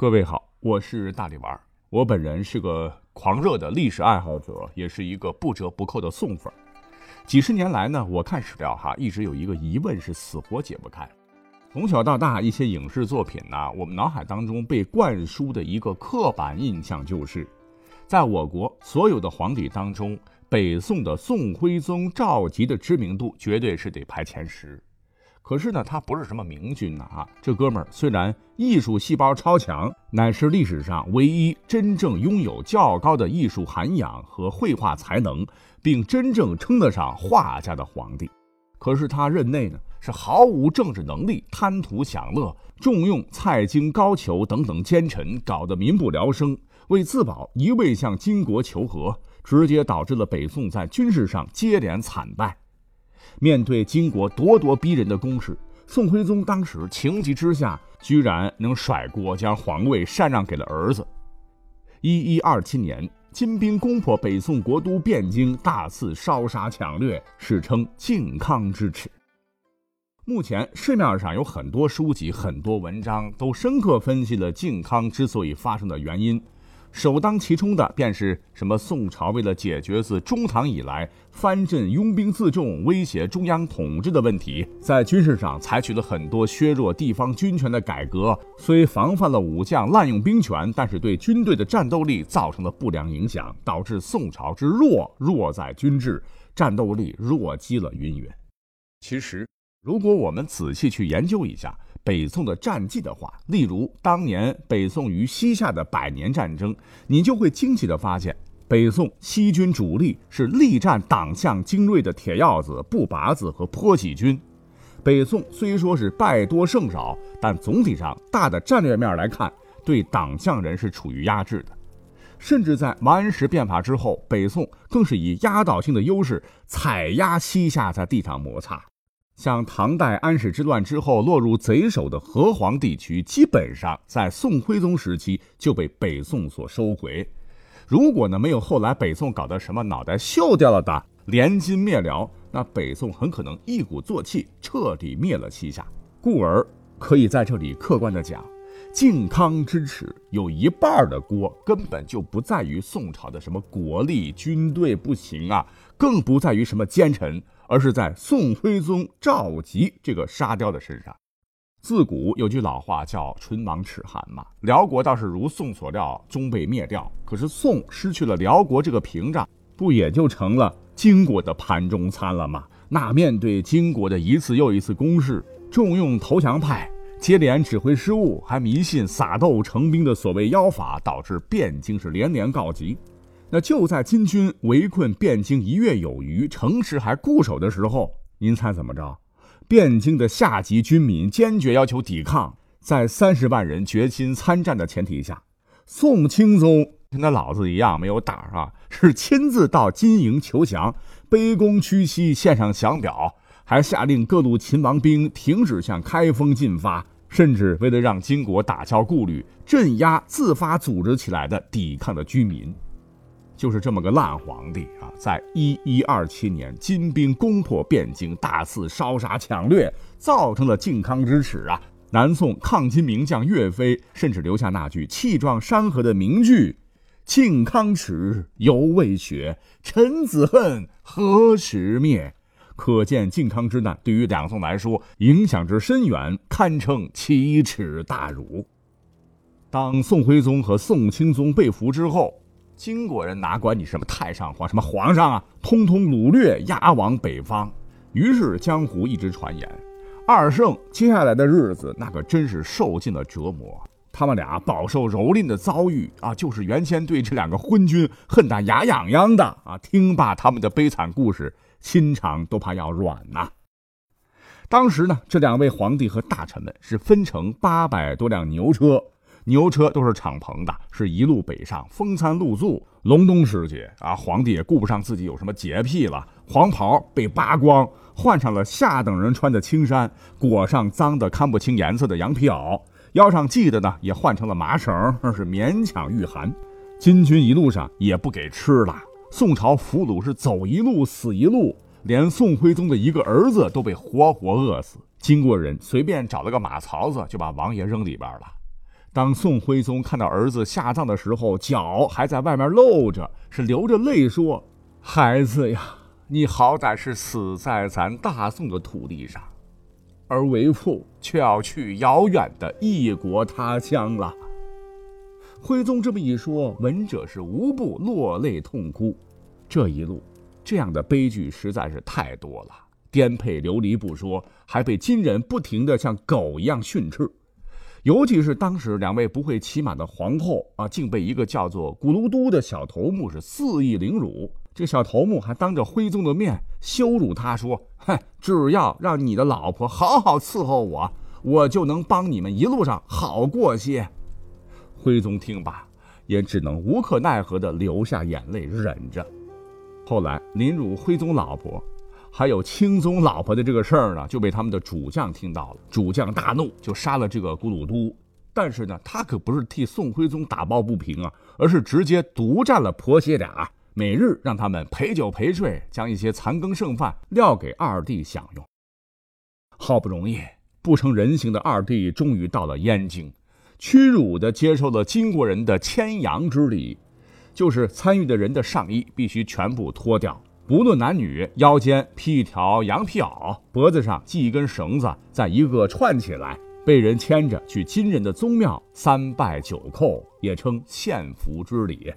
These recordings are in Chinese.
各位好，我是大力丸。我本人是个狂热的历史爱好者，也是一个不折不扣的宋粉。几十年来呢，我看史料哈，一直有一个疑问是死活解不开。从小到大，一些影视作品呢，我们脑海当中被灌输的一个刻板印象就是，在我国所有的皇帝当中，北宋的宋徽宗赵佶的知名度绝对是得排前十。可是呢，他不是什么明君呐啊！这哥们儿虽然艺术细胞超强，乃是历史上唯一真正拥有较高的艺术涵养和绘画才能，并真正称得上画家的皇帝。可是他任内呢，是毫无政治能力，贪图享乐，重用蔡京、高俅等等奸臣，搞得民不聊生。为自保，一味向金国求和，直接导致了北宋在军事上接连惨败。面对金国咄咄逼人的攻势，宋徽宗当时情急之下，居然能甩锅将皇位禅让给了儿子。一一二七年，金兵攻破北宋国都汴京，大肆烧杀抢掠，史称靖康之耻。目前市面上有很多书籍、很多文章，都深刻分析了靖康之所以发生的原因。首当其冲的便是什么？宋朝为了解决自中唐以来藩镇拥兵自重、威胁中央统治的问题，在军事上采取了很多削弱地方军权的改革。虽防范了武将滥用兵权，但是对军队的战斗力造成了不良影响，导致宋朝之弱弱在军制，战斗力弱鸡了云云。其实，如果我们仔细去研究一下，北宋的战绩的话，例如当年北宋与西夏的百年战争，你就会惊奇地发现，北宋西军主力是力战党项精锐的铁鹞子、步拔子和坡起军。北宋虽说是败多胜少，但总体上大的战略面来看，对党项人是处于压制的。甚至在王安石变法之后，北宋更是以压倒性的优势踩压西夏在地上摩擦。像唐代安史之乱之后落入贼手的河湟地区，基本上在宋徽宗时期就被北宋所收回。如果呢没有后来北宋搞的什么脑袋锈掉了的联金灭辽，那北宋很可能一鼓作气彻底灭了西夏。故而可以在这里客观的讲，靖康之耻有一半的锅根本就不在于宋朝的什么国力、军队不行啊，更不在于什么奸臣。而是在宋徽宗赵佶这个沙雕的身上。自古有句老话叫“唇亡齿寒”嘛，辽国倒是如宋所料，终被灭掉。可是宋失去了辽国这个屏障，不也就成了金国的盘中餐了吗？那面对金国的一次又一次攻势，重用投降派，接连指挥失误，还迷信撒豆成兵的所谓妖法，导致汴京是连连告急。那就在金军围困汴京一月有余，城池还固守的时候，您猜怎么着？汴京的下级军民坚决要求抵抗，在三十万人决心参战的前提下，宋钦宗跟他老子一样没有胆儿啊，是亲自到金营求降，卑躬屈膝献上降表，还下令各路秦王兵停止向开封进发，甚至为了让金国打消顾虑，镇压自发组织起来的抵抗的居民。就是这么个烂皇帝啊，在一一二七年，金兵攻破汴京，大肆烧杀抢掠，造成了靖康之耻啊！南宋抗金名将岳飞甚至留下那句气壮山河的名句：“靖康耻，犹未雪；臣子恨，何时灭？”可见靖康之难对于两宋来说影响之深远，堪称奇耻大辱。当宋徽宗和宋钦宗被俘之后，金国人哪管你什么太上皇、什么皇上啊，通通掳掠押往北方。于是江湖一直传言，二圣接下来的日子那可真是受尽了折磨。他们俩饱受蹂躏的遭遇啊，就是原先对这两个昏君恨得牙痒痒的啊。听罢他们的悲惨故事，心肠都怕要软呐。当时呢，这两位皇帝和大臣们是分成八百多辆牛车。牛车都是敞篷的，是一路北上，风餐露宿。隆冬时节啊，皇帝也顾不上自己有什么洁癖了，黄袍被扒光，换上了下等人穿的青衫，裹上脏的看不清颜色的羊皮袄，腰上系的呢也换成了麻绳，那是勉强御寒。金军一路上也不给吃了，宋朝俘虏是走一路死一路，连宋徽宗的一个儿子都被活活饿死。金国人随便找了个马槽子，就把王爷扔里边了。当宋徽宗看到儿子下葬的时候，脚还在外面露着，是流着泪说：“孩子呀，你好歹是死在咱大宋的土地上，而为父却要去遥远的异国他乡了。”徽宗这么一说，闻者是无不落泪痛哭。这一路，这样的悲剧实在是太多了，颠沛流离不说，还被金人不停的像狗一样训斥。尤其是当时两位不会骑马的皇后啊，竟被一个叫做古卢都的小头目是肆意凌辱。这小头目还当着徽宗的面羞辱他，说：“哼，只要让你的老婆好好伺候我，我就能帮你们一路上好过些。”徽宗听罢，也只能无可奈何地流下眼泪忍着。后来凌辱徽宗老婆，还有钦宗老婆的这个事儿呢，就被他们的主将听到了。主将大怒，就杀了这个古鲁都。但是呢，他可不是替宋徽宗打抱不平啊，而是直接独占了婆媳俩，每日让他们陪酒陪睡，将一些残羹剩饭撂给二弟享用。好不容易不成人形的二弟，终于到了燕京。屈辱地接受了金国人的牵羊之礼，就是参与的人的上衣必须全部脱掉，不论男女，腰间披一条羊皮袄，脖子上系一根绳子，再一个串起来，被人牵着去金人的宗庙三拜九叩，也称献俘之礼。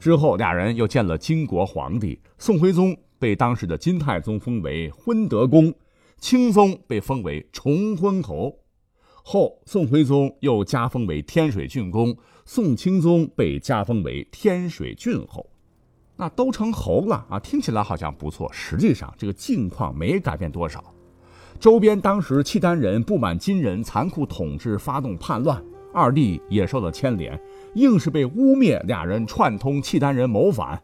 之后，俩人又见了金国皇帝宋徽宗，被当时的金太宗封为昏德公，钦宗被封为崇昏侯。后宋徽宗又加封为天水郡公，宋钦宗被加封为天水郡侯，那都成猴了啊！听起来好像不错，实际上这个境况没改变多少。周边当时契丹人不满金人残酷统治，发动叛乱，二弟也受了牵连，硬是被污蔑俩人串通契丹人谋反。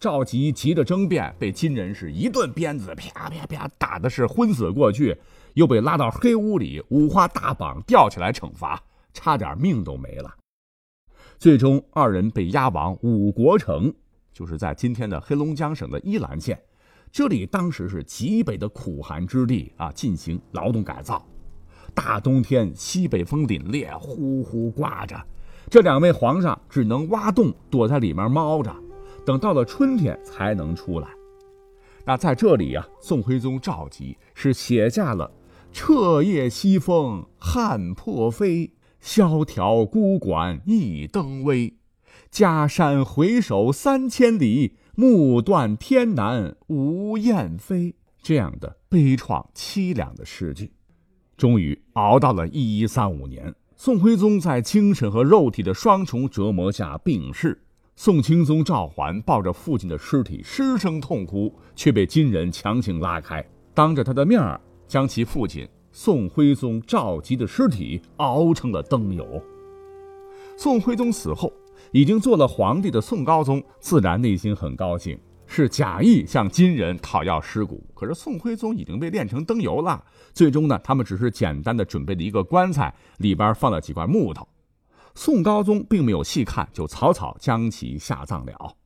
赵佶急着争辩，被金人是一顿鞭子，啪啪啪打的是昏死过去。又被拉到黑屋里，五花大绑吊起来惩罚，差点命都没了。最终，二人被押往五国城，就是在今天的黑龙江省的依兰县。这里当时是极北的苦寒之地啊，进行劳动改造。大冬天，西北风凛冽，呼呼刮着，这两位皇上只能挖洞躲在里面猫着，等到了春天才能出来。那在这里呀，宋徽宗赵佶是写下了。彻夜西风汉破飞，萧条孤馆一灯微。家山回首三千里，目断天南无雁飞。这样的悲怆凄凉的诗句，终于熬到了一一三五年，宋徽宗在精神和肉体的双重折磨下病逝。宋钦宗赵桓抱着父亲的尸体失声痛哭，却被金人强行拉开，当着他的面儿。将其父亲宋徽宗赵佶的尸体熬成了灯油。宋徽宗死后，已经做了皇帝的宋高宗自然内心很高兴，是假意向金人讨要尸骨。可是宋徽宗已经被炼成灯油了，最终呢，他们只是简单的准备了一个棺材，里边放了几块木头。宋高宗并没有细看，就草草将其下葬了。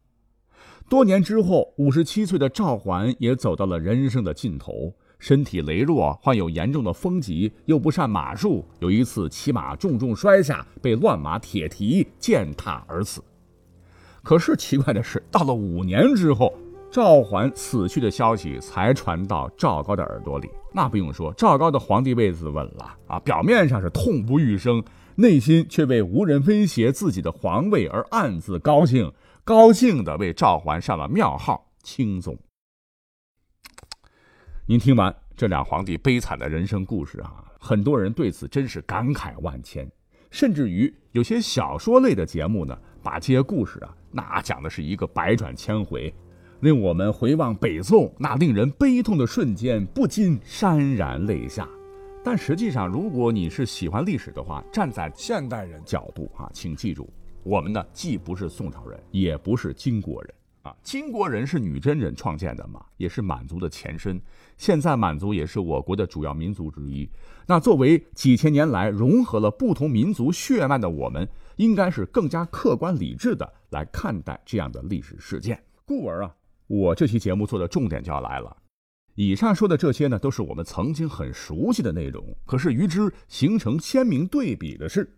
多年之后，五十七岁的赵桓也走到了人生的尽头。身体羸弱，患有严重的风疾，又不善马术。有一次骑马重重摔下，被乱马铁蹄践踏而死。可是奇怪的是，到了五年之后，赵桓死去的消息才传到赵高的耳朵里。那不用说，赵高的皇帝位子稳了啊！表面上是痛不欲生，内心却为无人威胁自己的皇位而暗自高兴，高兴的为赵桓上了庙号钦宗。您听完这俩皇帝悲惨的人生故事啊，很多人对此真是感慨万千，甚至于有些小说类的节目呢，把这些故事啊，那讲的是一个百转千回，令我们回望北宋那令人悲痛的瞬间，不禁潸然泪下。但实际上，如果你是喜欢历史的话，站在现代人角度啊，请记住，我们呢既不是宋朝人，也不是金国人。啊，金国人是女真人创建的嘛，也是满族的前身。现在满族也是我国的主要民族之一。那作为几千年来融合了不同民族血脉的我们，应该是更加客观理智的来看待这样的历史事件。故而啊，我这期节目做的重点就要来了。以上说的这些呢，都是我们曾经很熟悉的内容。可是与之形成鲜明对比的是，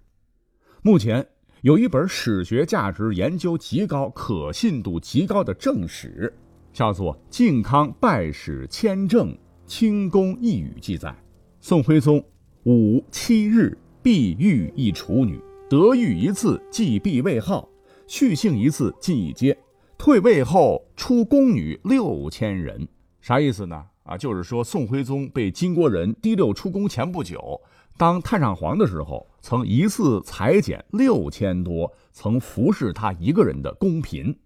目前有一本史学价值研究极高、可信度极高的正史，叫做《靖康拜史签政清宫一语》，记载宋徽宗五七日必遇一处女，得遇一次即必位号，续姓一次进一阶，退位后出宫女六千人。啥意思呢？啊，就是说宋徽宗被金国人提溜出宫前不久。当太上皇的时候，曾一次裁减六千多曾服侍他一个人的宫嫔，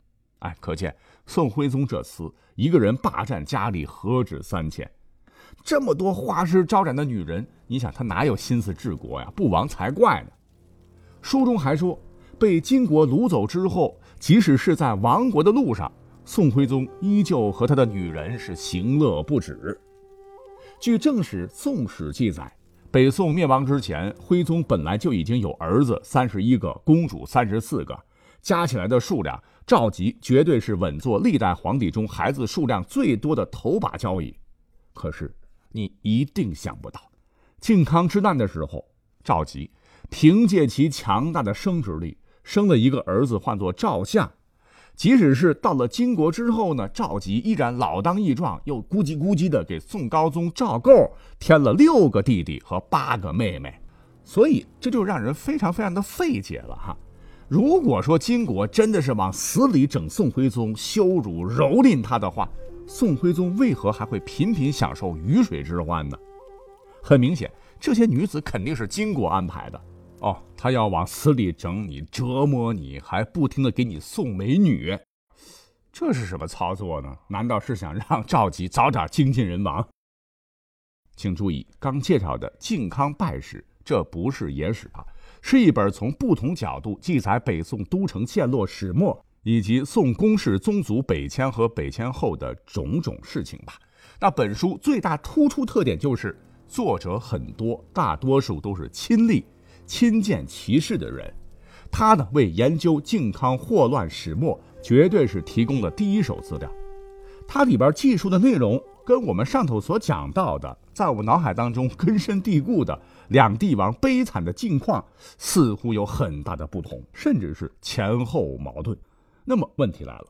哎，可见宋徽宗这次一个人霸占家里何止三千，这么多花枝招展的女人，你想他哪有心思治国呀？不亡才怪呢。书中还说，被金国掳走之后，即使是在亡国的路上，宋徽宗依旧和他的女人是行乐不止。据正史《宋史》记载。北宋灭亡之前，徽宗本来就已经有儿子三十一个，公主三十四个，加起来的数量，赵佶绝对是稳坐历代皇帝中孩子数量最多的头把交椅。可是，你一定想不到，靖康之难的时候，赵佶凭借其强大的生殖力，生了一个儿子，唤作赵相。即使是到了金国之后呢，赵佶依然老当益壮，又咕叽咕叽的给宋高宗赵构添了六个弟弟和八个妹妹，所以这就让人非常非常的费解了哈。如果说金国真的是往死里整宋徽宗，羞辱蹂躏他的话，宋徽宗为何还会频频享受鱼水之欢呢？很明显，这些女子肯定是金国安排的。哦，他要往死里整你，折磨你，还不停的给你送美女，这是什么操作呢？难道是想让赵佶早点精尽人亡？请注意，刚介绍的《靖康败史》，这不是野史啊，是一本从不同角度记载北宋都城陷落始末以及宋宫室宗族北迁和北迁后的种种事情吧。那本书最大突出特点就是作者很多，大多数都是亲历。亲见其事的人，他呢为研究靖康祸乱始末，绝对是提供了第一手资料。它里边记述的内容，跟我们上头所讲到的，在我脑海当中根深蒂固的两帝王悲惨的境况，似乎有很大的不同，甚至是前后矛盾。那么问题来了，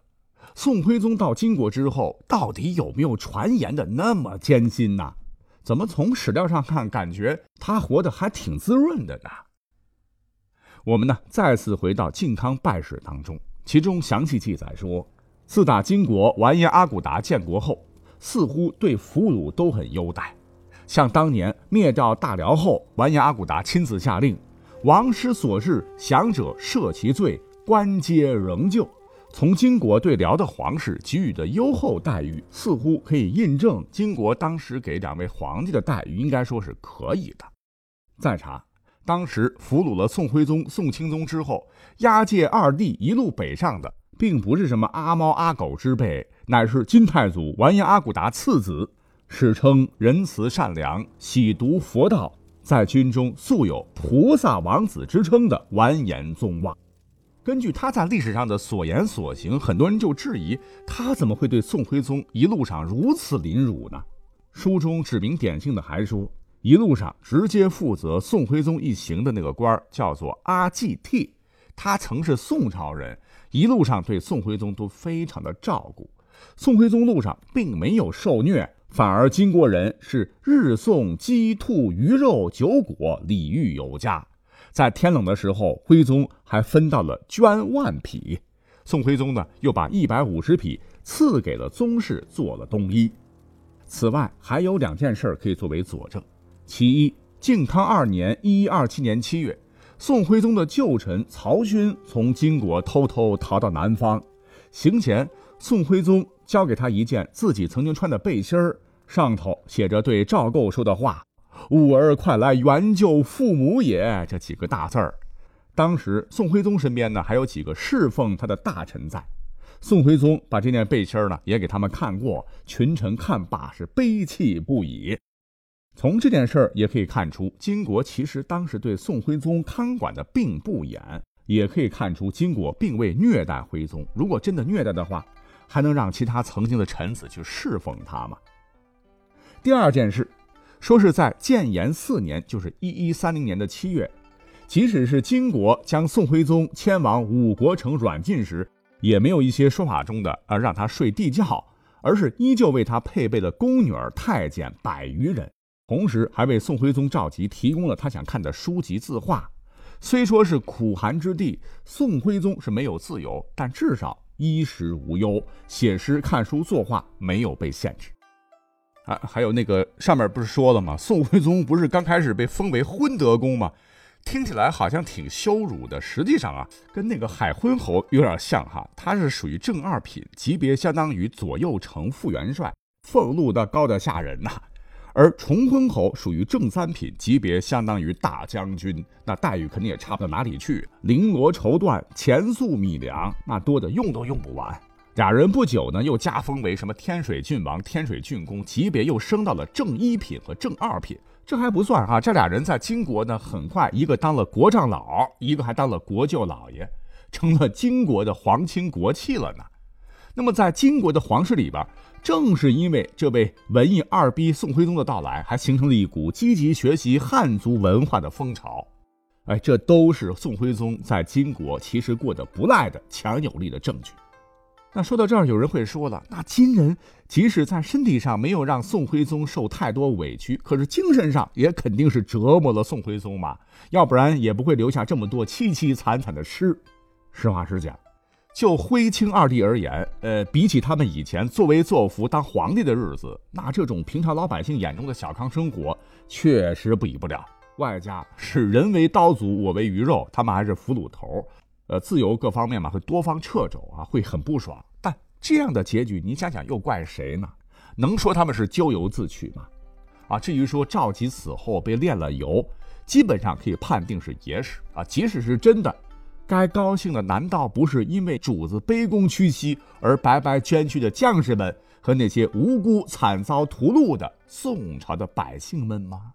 宋徽宗到金国之后，到底有没有传言的那么艰辛呢？怎么从史料上看，感觉他活得还挺滋润的呢？我们呢再次回到靖康败史当中，其中详细记载说，自打金国完颜阿骨达建国后，似乎对俘虏都很优待。像当年灭掉大辽后，完颜阿骨达亲自下令，王师所至降者赦其罪，官阶仍旧。从金国对辽的皇室给予的优厚待遇，似乎可以印证金国当时给两位皇帝的待遇，应该说是可以的。再查。当时俘虏了宋徽宗、宋钦宗之后，押解二弟一路北上的，并不是什么阿猫阿狗之辈，乃是金太祖完颜阿骨达次子，史称仁慈善良、喜读佛道，在军中素有菩萨王子之称的完颜宗望。根据他在历史上的所言所行，很多人就质疑他怎么会对宋徽宗一路上如此凌辱呢？书中指名点姓的还说。一路上直接负责宋徽宗一行的那个官叫做阿济替，他曾是宋朝人，一路上对宋徽宗都非常的照顾。宋徽宗路上并没有受虐，反而金国人是日送鸡兔鱼肉酒果，礼遇有加。在天冷的时候，徽宗还分到了绢万匹，宋徽宗呢又把一百五十匹赐给了宗室做了冬衣。此外，还有两件事可以作为佐证。其一，靖康二年（一一二七年）七月，宋徽宗的旧臣曹勋从金国偷偷逃到南方。行前，宋徽宗交给他一件自己曾经穿的背心儿，上头写着对赵构说的话：“吾儿快来援救父母也。”这几个大字儿。当时，宋徽宗身边呢还有几个侍奉他的大臣在。宋徽宗把这件背心儿呢也给他们看过，群臣看罢是悲泣不已。从这件事儿也可以看出，金国其实当时对宋徽宗看管的并不严，也可以看出金国并未虐待徽宗。如果真的虐待的话，还能让其他曾经的臣子去侍奉他吗？第二件事，说是在建炎四年，就是一一三零年的七月，即使是金国将宋徽宗迁往五国城软禁时，也没有一些说法中的啊让他睡地窖，而是依旧为他配备了宫女儿、太监百余人，同时还为宋徽宗赵佶提供了他想看的书籍字画。虽说是苦寒之地，宋徽宗是没有自由，但至少衣食无忧，写诗、看书、作画没有被限制。啊，还有那个上面不是说了吗？宋徽宗不是刚开始被封为昏德公吗？听起来好像挺羞辱的，实际上啊，跟那个海昏侯有点像哈。他是属于正二品，级别相当于左右丞副元帅，俸禄的高的吓人呐。而重昏侯属于正三品，级别相当于大将军，那待遇肯定也差不到哪里去。绫罗绸缎、钱粟米粮，那多的用都用不完。俩人不久呢，又加封为什么天水郡王、天水郡公，级别又升到了正一品和正二品。这还不算啊，这俩人在金国呢，很快一个当了国丈老，一个还当了国舅老爷，成了金国的皇亲国戚了呢。那么在金国的皇室里边。正是因为这位文艺二逼宋徽宗的到来，还形成了一股积极学习汉族文化的风潮。哎，这都是宋徽宗在金国其实过得不赖的强有力的证据。那说到这儿，有人会说了，那金人即使在身体上没有让宋徽宗受太多委屈，可是精神上也肯定是折磨了宋徽宗嘛，要不然也不会留下这么多凄凄惨惨的诗。实话实讲。就徽钦二帝而言，呃，比起他们以前作威作福当皇帝的日子，那这种平常老百姓眼中的小康生活确实比不了。外加是人为刀俎，我为鱼肉，他们还是俘虏头，呃，自由各方面嘛会多方掣肘啊，会很不爽。但这样的结局，你想想又怪谁呢？能说他们是咎由自取吗？啊，至于说赵佶死后被炼了油，基本上可以判定是野史啊，即使是真的。该高兴的难道不是因为主子卑躬屈膝而白白捐躯的将士们和那些无辜惨遭屠戮的宋朝的百姓们吗？